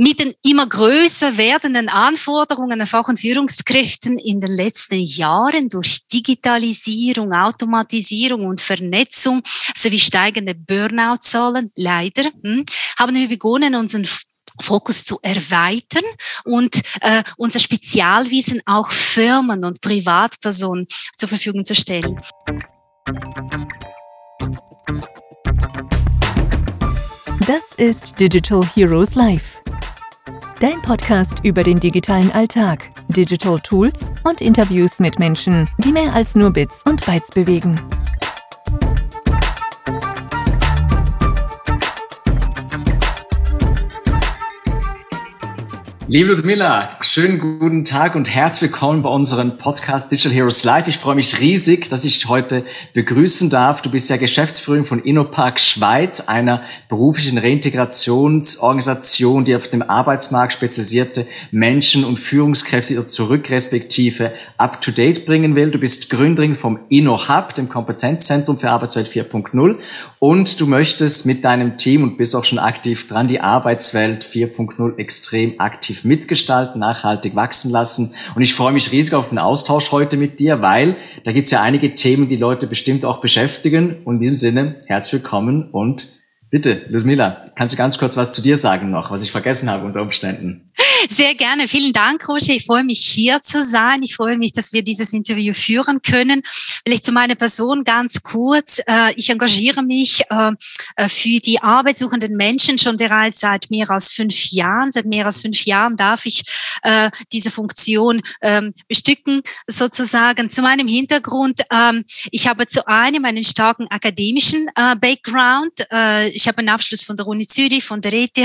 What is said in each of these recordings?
Mit den immer größer werdenden Anforderungen an Fach- und Führungskräften in den letzten Jahren durch Digitalisierung, Automatisierung und Vernetzung sowie steigende Burnout-Zahlen, leider, hm, haben wir begonnen, unseren Fokus zu erweitern und äh, unser Spezialwissen auch Firmen und Privatpersonen zur Verfügung zu stellen. Das ist Digital Heroes Live. Dein Podcast über den digitalen Alltag, Digital Tools und Interviews mit Menschen, die mehr als nur Bits und Bytes bewegen. Liebe Ludmilla, schönen guten Tag und herzlich willkommen bei unserem Podcast Digital Heroes Live. Ich freue mich riesig, dass ich heute begrüßen darf. Du bist ja Geschäftsführerin von InnoPark Schweiz, einer beruflichen Reintegrationsorganisation, die auf dem Arbeitsmarkt spezialisierte Menschen und Führungskräfte zurück respektive up-to-date bringen will. Du bist Gründerin vom InnoHub, dem Kompetenzzentrum für Arbeitswelt 4.0 und du möchtest mit deinem Team und bist auch schon aktiv dran, die Arbeitswelt 4.0 extrem aktiv mitgestalten, nachhaltig wachsen lassen. Und ich freue mich riesig auf den Austausch heute mit dir, weil da gibt es ja einige Themen, die Leute bestimmt auch beschäftigen. Und in diesem Sinne, herzlich willkommen und bitte, Ludmila, kannst du ganz kurz was zu dir sagen noch, was ich vergessen habe unter Umständen? Sehr gerne. Vielen Dank, Roger. Ich freue mich, hier zu sein. Ich freue mich, dass wir dieses Interview führen können. Vielleicht zu meiner Person ganz kurz. Äh, ich engagiere mich äh, äh, für die arbeitssuchenden Menschen schon bereits seit mehr als fünf Jahren. Seit mehr als fünf Jahren darf ich diese Funktion ähm, bestücken, sozusagen. Zu meinem Hintergrund. Ähm, ich habe zu einem einen starken akademischen Background. Ich habe einen Abschluss von der Uni Zürich, von der ETH.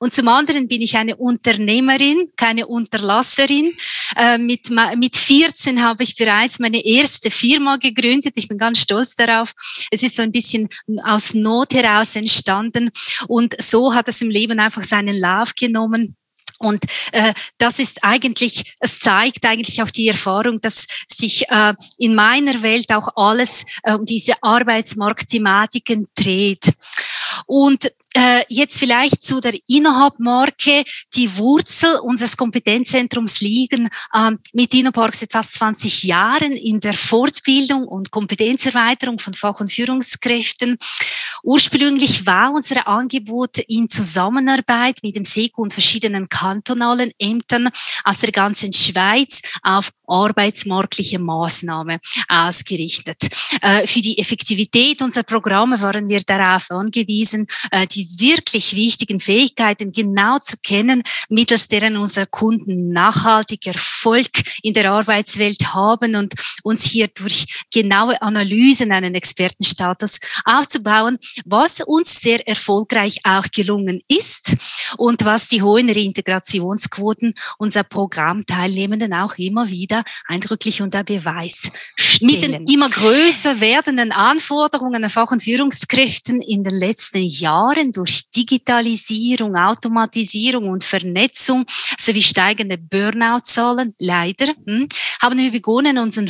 Und zum anderen bin ich eine Unternehmerin Unternehmerin, keine Unterlasserin. Äh, mit, mit 14 habe ich bereits meine erste Firma gegründet. Ich bin ganz stolz darauf. Es ist so ein bisschen aus Not heraus entstanden. Und so hat es im Leben einfach seinen Lauf genommen. Und äh, das ist eigentlich, es zeigt eigentlich auch die Erfahrung, dass sich äh, in meiner Welt auch alles äh, um diese Arbeitsmarktthematiken dreht. Und äh, jetzt vielleicht zu der Innohub-Marke. Die Wurzel unseres Kompetenzzentrums liegen ähm, mit InnoPark seit fast 20 Jahren in der Fortbildung und Kompetenzerweiterung von Fach- und Führungskräften. Ursprünglich war unser Angebot in Zusammenarbeit mit dem SECO und verschiedenen kantonalen Ämtern aus der ganzen Schweiz auf arbeitsmarktliche Maßnahme ausgerichtet. Äh, für die Effektivität unserer Programme waren wir darauf angewiesen, äh, die wirklich wichtigen Fähigkeiten genau zu kennen, mittels deren unsere Kunden nachhaltig Erfolg in der Arbeitswelt haben und uns hier durch genaue Analysen einen Expertenstatus aufzubauen, was uns sehr erfolgreich auch gelungen ist und was die hohen Reintegrationsquoten unserer Programmteilnehmenden auch immer wieder eindrücklich unter Beweis stellen. Mit den immer größer werdenden Anforderungen an Fach- und Führungskräften in den letzten Jahren durch Digitalisierung, Automatisierung und Vernetzung sowie steigende Burnout-Zahlen, leider, hm, haben wir begonnen, unseren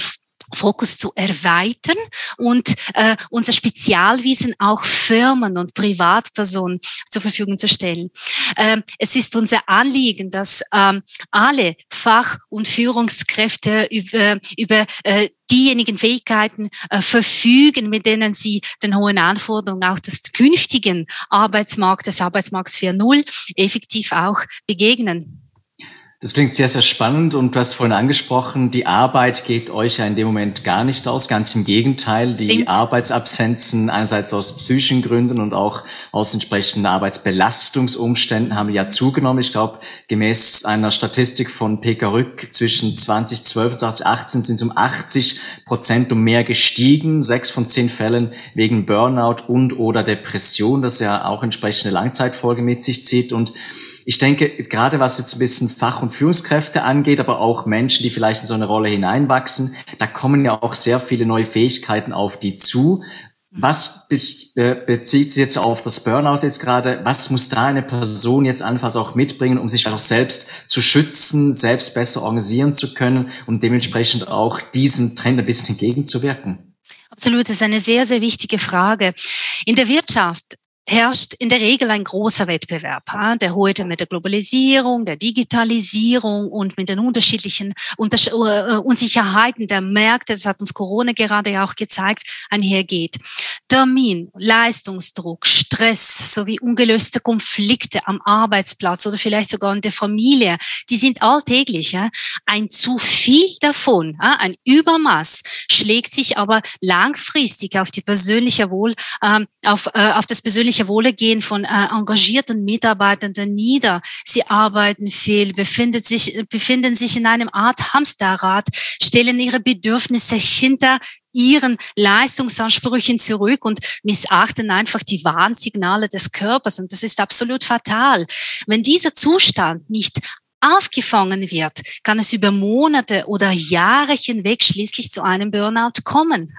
Fokus zu erweitern und äh, unser Spezialwissen auch Firmen und Privatpersonen zur Verfügung zu stellen. Ähm, es ist unser Anliegen, dass ähm, alle Fach- und Führungskräfte über, über äh, diejenigen Fähigkeiten äh, verfügen, mit denen sie den hohen Anforderungen auch des künftigen Arbeitsmarktes, Arbeitsmarkts 4.0 effektiv auch begegnen. Das klingt sehr, sehr spannend und du hast vorhin angesprochen, die Arbeit geht euch ja in dem Moment gar nicht aus. Ganz im Gegenteil, die Stimmt. Arbeitsabsenzen einerseits aus psychischen Gründen und auch aus entsprechenden Arbeitsbelastungsumständen haben ja zugenommen. Ich glaube, gemäß einer Statistik von PK Rück zwischen 2012 und 2018 sind es um 80 Prozent und mehr gestiegen. Sechs von zehn Fällen wegen Burnout und oder Depression, das ja auch entsprechende Langzeitfolge mit sich zieht und ich denke, gerade was jetzt ein bisschen Fach- und Führungskräfte angeht, aber auch Menschen, die vielleicht in so eine Rolle hineinwachsen, da kommen ja auch sehr viele neue Fähigkeiten auf die zu. Was bezieht sich jetzt auf das Burnout jetzt gerade? Was muss da eine Person jetzt anfangs auch mitbringen, um sich auch selbst zu schützen, selbst besser organisieren zu können und dementsprechend auch diesem Trend ein bisschen entgegenzuwirken? Absolut, das ist eine sehr, sehr wichtige Frage. In der Wirtschaft herrscht in der Regel ein großer Wettbewerb, der heute mit der Globalisierung, der Digitalisierung und mit den unterschiedlichen äh, Unsicherheiten der Märkte, das hat uns Corona gerade auch gezeigt, einhergeht. Termin, Leistungsdruck, Stress sowie ungelöste Konflikte am Arbeitsplatz oder vielleicht sogar in der Familie, die sind alltäglich. Ein zu viel davon, ein Übermaß schlägt sich aber langfristig auf die persönliche Wohl, ähm, auf, äh, auf das persönliche Wohlergehen von äh, engagierten Mitarbeitenden nieder. Sie arbeiten viel, befinden sich, befinden sich in einem Art Hamsterrad, stellen ihre Bedürfnisse hinter ihren Leistungsansprüchen zurück und missachten einfach die Warnsignale des Körpers. Und das ist absolut fatal. Wenn dieser Zustand nicht aufgefangen wird, kann es über Monate oder Jahre hinweg schließlich zu einem Burnout kommen.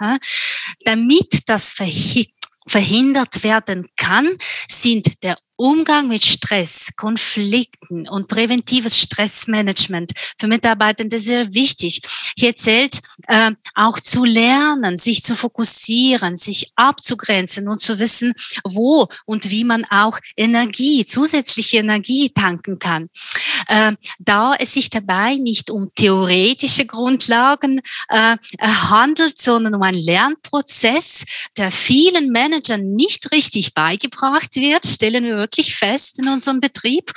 Damit das verhindert werden kann, sind der Umgang mit Stress, Konflikten und präventives Stressmanagement für Mitarbeitende sehr wichtig. Hier zählt äh, auch zu lernen, sich zu fokussieren, sich abzugrenzen und zu wissen, wo und wie man auch Energie, zusätzliche Energie tanken kann. Äh, da es sich dabei nicht um theoretische Grundlagen äh, handelt, sondern um einen Lernprozess, der vielen Managern nicht richtig beigebracht wird, stellen wir wirklich fest in unserem Betrieb,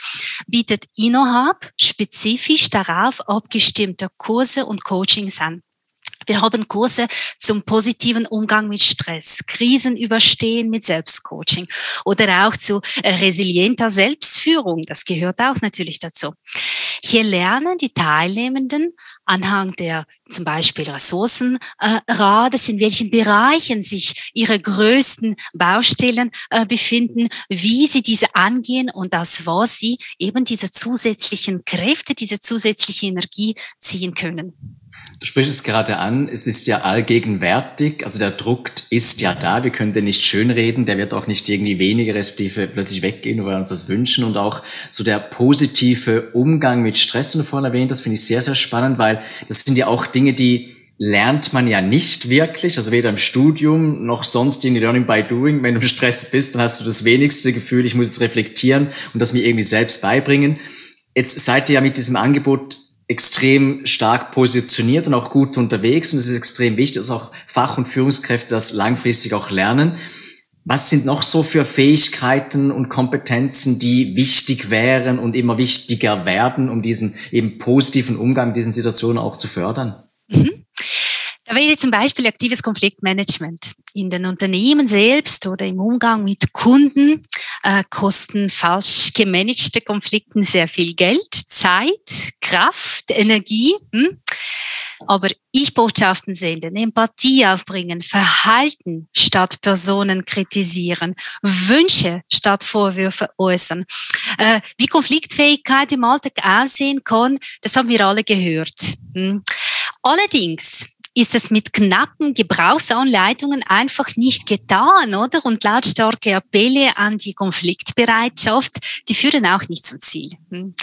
bietet InnoHub spezifisch darauf abgestimmte Kurse und Coachings an. Wir haben Kurse zum positiven Umgang mit Stress, Krisen überstehen mit Selbstcoaching oder auch zu resilienter Selbstführung. Das gehört auch natürlich dazu. Hier lernen die Teilnehmenden anhand der zum Beispiel Ressourcenrades, in welchen Bereichen sich ihre größten Baustellen äh, befinden, wie sie diese angehen und aus was sie eben diese zusätzlichen Kräfte, diese zusätzliche Energie ziehen können. Du sprichst es gerade an, es ist ja allgegenwärtig, also der Druck ist ja da, wir können den nicht schönreden, der wird auch nicht irgendwie weniger respektive plötzlich weggehen, weil wir uns das wünschen und auch so der positive Umgang mit Stress, und vorhin erwähnt, das finde ich sehr, sehr spannend, weil das sind ja auch Dinge, die lernt man ja nicht wirklich, also weder im Studium noch sonst in Learning by Doing. Wenn du im Stress bist, dann hast du das wenigste Gefühl, ich muss jetzt reflektieren und das mir irgendwie selbst beibringen. Jetzt seid ihr ja mit diesem Angebot extrem stark positioniert und auch gut unterwegs. Und es ist extrem wichtig, dass auch Fach- und Führungskräfte das langfristig auch lernen. Was sind noch so für Fähigkeiten und Kompetenzen, die wichtig wären und immer wichtiger werden, um diesen eben positiven Umgang mit diesen Situationen auch zu fördern? Mhm. Da wäre zum Beispiel aktives Konfliktmanagement. In den Unternehmen selbst oder im Umgang mit Kunden äh, kosten falsch gemanagte Konflikten sehr viel Geld, Zeit, Kraft, Energie. Hm? Aber Ich-Botschaften senden, Empathie aufbringen, Verhalten statt Personen kritisieren, Wünsche statt Vorwürfe äußern. Äh, wie Konfliktfähigkeit im Alltag aussehen kann, das haben wir alle gehört. Hm? Allerdings ist es mit knappen Gebrauchsanleitungen einfach nicht getan, oder? Und lautstarke Appelle an die Konfliktbereitschaft, die führen auch nicht zum Ziel. Hm.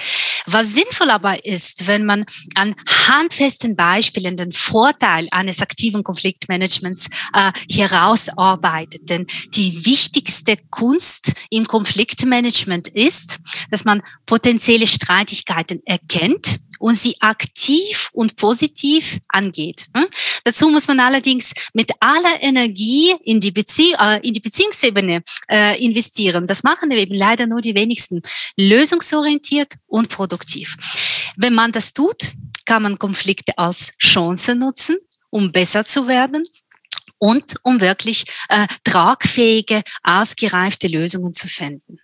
Was sinnvoll aber ist, wenn man an handfesten Beispielen den Vorteil eines aktiven Konfliktmanagements äh, herausarbeitet. Denn die wichtigste Kunst im Konfliktmanagement ist, dass man potenzielle Streitigkeiten erkennt und sie aktiv und positiv angeht. Hm? Dazu muss man allerdings mit aller Energie in die, Bezie äh, in die Beziehungsebene äh, investieren. Das machen eben leider nur die wenigsten. Lösungsorientiert und produktiv. Wenn man das tut, kann man Konflikte als Chance nutzen, um besser zu werden und um wirklich äh, tragfähige, ausgereifte Lösungen zu finden.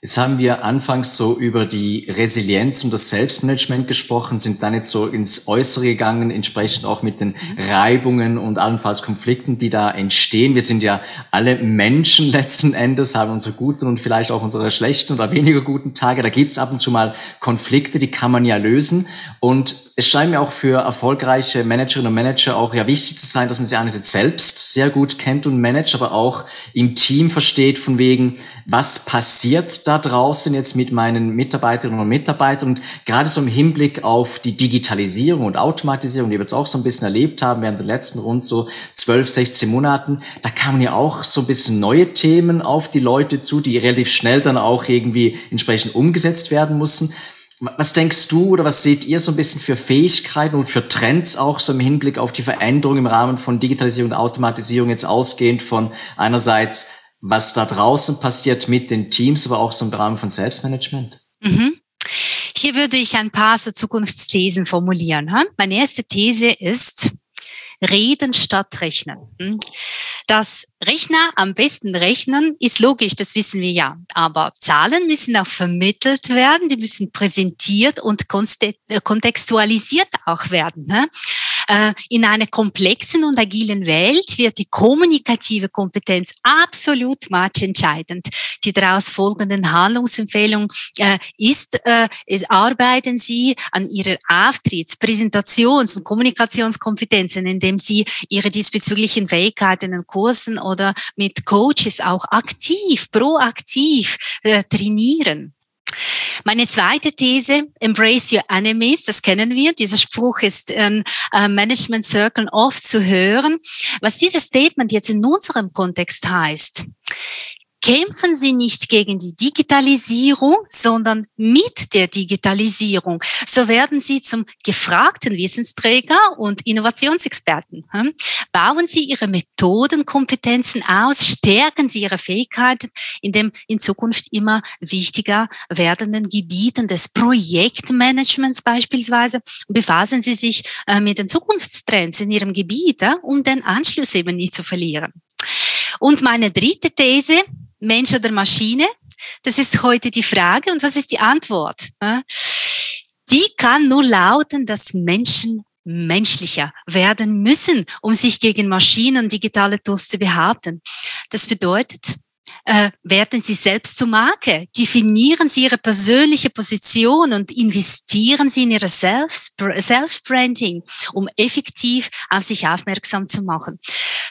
Jetzt haben wir anfangs so über die Resilienz und das Selbstmanagement gesprochen, sind dann jetzt so ins Äußere gegangen, entsprechend auch mit den Reibungen und allenfalls Konflikten, die da entstehen. Wir sind ja alle Menschen letzten Endes, haben unsere guten und vielleicht auch unsere schlechten oder weniger guten Tage. Da gibt's ab und zu mal Konflikte, die kann man ja lösen. Und es scheint mir auch für erfolgreiche Managerinnen und Manager auch ja wichtig zu sein, dass man sie einerseits selbst sehr gut kennt und managt, aber auch im Team versteht von wegen, was passiert da draußen jetzt mit meinen Mitarbeiterinnen und Mitarbeitern und gerade so im Hinblick auf die Digitalisierung und Automatisierung, die wir jetzt auch so ein bisschen erlebt haben während der letzten rund so 12, 16 Monaten, da kamen ja auch so ein bisschen neue Themen auf die Leute zu, die relativ schnell dann auch irgendwie entsprechend umgesetzt werden mussten. Was denkst du oder was seht ihr so ein bisschen für Fähigkeiten und für Trends auch so im Hinblick auf die Veränderung im Rahmen von Digitalisierung und Automatisierung jetzt ausgehend von einerseits, was da draußen passiert mit den Teams, aber auch so im Rahmen von Selbstmanagement? Mhm. Hier würde ich ein paar so Zukunftsthesen formulieren. Meine erste These ist, Reden statt Rechnen. Hm? Das Rechner am besten rechnen ist logisch, das wissen wir ja. Aber Zahlen müssen auch vermittelt werden, die müssen präsentiert und äh, kontextualisiert auch werden. Äh, in einer komplexen und agilen Welt wird die kommunikative Kompetenz absolut matchentscheidend. Die daraus folgenden Handlungsempfehlung äh, ist, äh, arbeiten Sie an Ihrer Auftritts-, Präsentations- und Kommunikationskompetenzen, indem Sie Ihre diesbezüglichen Fähigkeiten in Kursen oder mit Coaches auch aktiv, proaktiv trainieren. Meine zweite These, embrace your enemies, das kennen wir. Dieser Spruch ist in äh, Management Circle oft zu hören. Was dieses Statement jetzt in unserem Kontext heißt, kämpfen Sie nicht gegen die Digitalisierung, sondern mit der Digitalisierung. So werden Sie zum gefragten Wissensträger und Innovationsexperten. Hm? Bauen Sie Ihre Methodenkompetenzen aus, stärken Sie Ihre Fähigkeiten in dem in Zukunft immer wichtiger werdenden Gebieten des Projektmanagements beispielsweise. Befassen Sie sich äh, mit den Zukunftstrends in Ihrem Gebiet, um den Anschluss eben nicht zu verlieren. Und meine dritte These, Mensch oder Maschine? Das ist heute die Frage. Und was ist die Antwort? Die kann nur lauten, dass Menschen menschlicher werden müssen, um sich gegen Maschinen und digitale Tools zu behaupten. Das bedeutet, äh, werden Sie selbst zur Marke, definieren Sie Ihre persönliche Position und investieren Sie in Ihre Self-Branding, um effektiv auf sich aufmerksam zu machen.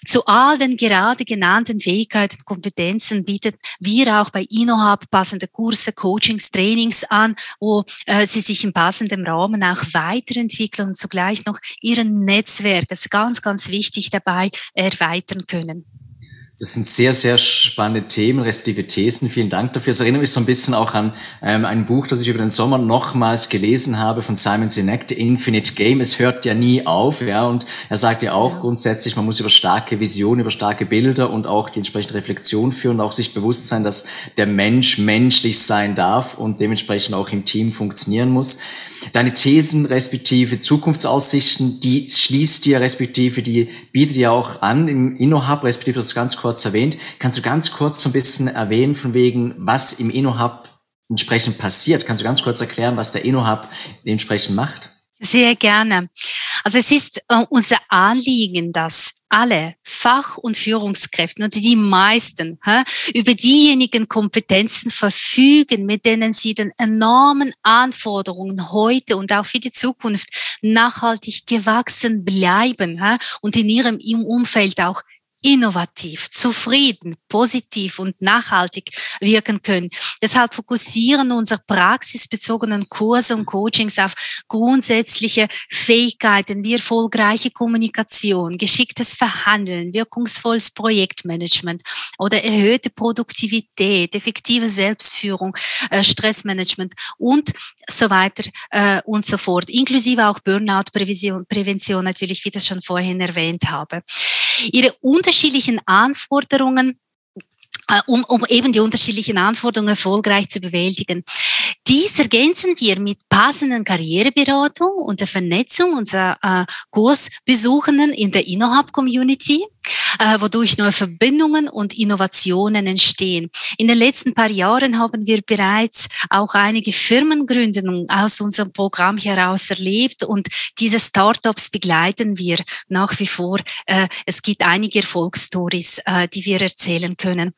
Zu all den gerade genannten Fähigkeiten und Kompetenzen bietet wir auch bei InnoHub passende Kurse, Coachings, Trainings an, wo äh, Sie sich im passenden Rahmen auch weiterentwickeln und zugleich noch Ihren Netzwerk, das ist ganz, ganz wichtig dabei, erweitern können. Das sind sehr, sehr spannende Themen, respektive Thesen. Vielen Dank dafür. Es erinnert mich so ein bisschen auch an ähm, ein Buch, das ich über den Sommer nochmals gelesen habe von Simon Sinek, The Infinite Game. Es hört ja nie auf, ja. Und er sagt ja auch ja. grundsätzlich, man muss über starke Visionen, über starke Bilder und auch die entsprechende Reflexion führen und auch sich bewusst sein, dass der Mensch menschlich sein darf und dementsprechend auch im Team funktionieren muss. Deine Thesen respektive Zukunftsaussichten, die schließt dir respektive, die bietet dir auch an im InnoHub, respektive das ganz kurz erwähnt. Kannst du ganz kurz so ein bisschen erwähnen von wegen, was im InnoHub entsprechend passiert? Kannst du ganz kurz erklären, was der InnoHub entsprechend macht? Sehr gerne. Also es ist äh, unser Anliegen, dass alle Fach- und Führungskräfte und die meisten hä, über diejenigen Kompetenzen verfügen, mit denen sie den enormen Anforderungen heute und auch für die Zukunft nachhaltig gewachsen bleiben hä, und in ihrem Umfeld auch innovativ, zufrieden, positiv und nachhaltig wirken können. Deshalb fokussieren unsere praxisbezogenen Kurse und Coachings auf grundsätzliche Fähigkeiten wie erfolgreiche Kommunikation, geschicktes Verhandeln, wirkungsvolles Projektmanagement oder erhöhte Produktivität, effektive Selbstführung, äh, Stressmanagement und so weiter äh, und so fort, inklusive auch Burnout-Prävention Prävention natürlich, wie das schon vorhin erwähnt habe ihre unterschiedlichen Anforderungen äh, um, um eben die unterschiedlichen Anforderungen erfolgreich zu bewältigen. Dies ergänzen wir mit passenden Karriereberatung und der Vernetzung unserer äh, Kursbesuchenden in der InnoHub-Community äh, wodurch neue Verbindungen und Innovationen entstehen. In den letzten paar Jahren haben wir bereits auch einige Firmengründungen aus unserem Programm heraus erlebt und diese Startups begleiten wir nach wie vor. Äh, es gibt einige Erfolgsstories, äh, die wir erzählen können.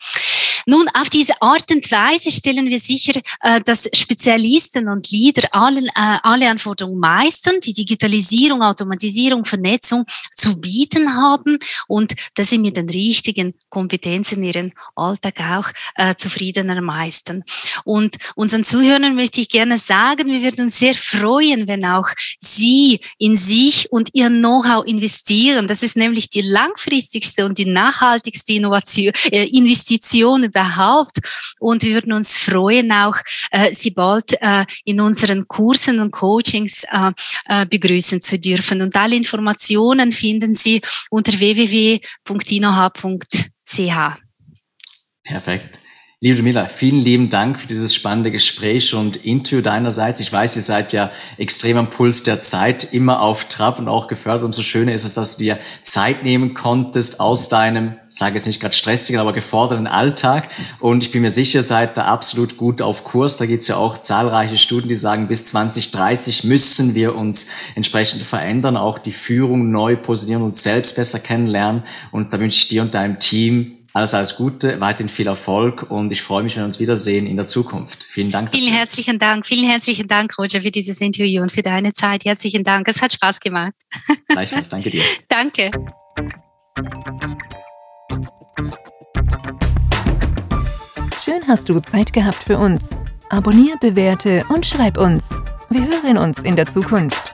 Nun, auf diese Art und Weise stellen wir sicher, äh, dass Spezialisten und Leader allen, äh, alle Anforderungen meistern, die Digitalisierung, Automatisierung, Vernetzung zu bieten haben und dass sie mit den richtigen Kompetenzen ihren Alltag auch äh, zufriedener meistern. Und unseren Zuhörern möchte ich gerne sagen, wir würden uns sehr freuen, wenn auch Sie in sich und Ihr Know-how investieren. Das ist nämlich die langfristigste und die nachhaltigste Innovation, äh, Investition überhaupt. Und wir würden uns freuen, auch äh, Sie bald äh, in unseren Kursen und Coachings äh, äh, begrüßen zu dürfen. Und alle Informationen finden Sie unter www.inoh.ch. Perfekt. Liebe Miller, vielen lieben Dank für dieses spannende Gespräch und Interview deinerseits. Ich weiß, ihr seid ja extrem am Puls der Zeit, immer auf Trab und auch gefördert. Umso schöner ist es, dass du dir Zeit nehmen konntest aus deinem, sage jetzt nicht gerade stressigen, aber geforderten Alltag. Und ich bin mir sicher, seid da absolut gut auf Kurs. Da gibt es ja auch zahlreiche Studien, die sagen, bis 2030 müssen wir uns entsprechend verändern, auch die Führung neu positionieren und selbst besser kennenlernen. Und da wünsche ich dir und deinem Team alles, alles Gute, weiterhin viel Erfolg und ich freue mich, wenn wir uns wiedersehen in der Zukunft. Vielen Dank. Vielen herzlichen Dank. Vielen herzlichen Dank, Roger, für dieses Interview und für deine Zeit. Herzlichen Dank. Es hat Spaß gemacht. Gleichfalls. Danke dir. Danke. Schön hast du Zeit gehabt für uns. Abonnier, bewerte und schreib uns. Wir hören uns in der Zukunft.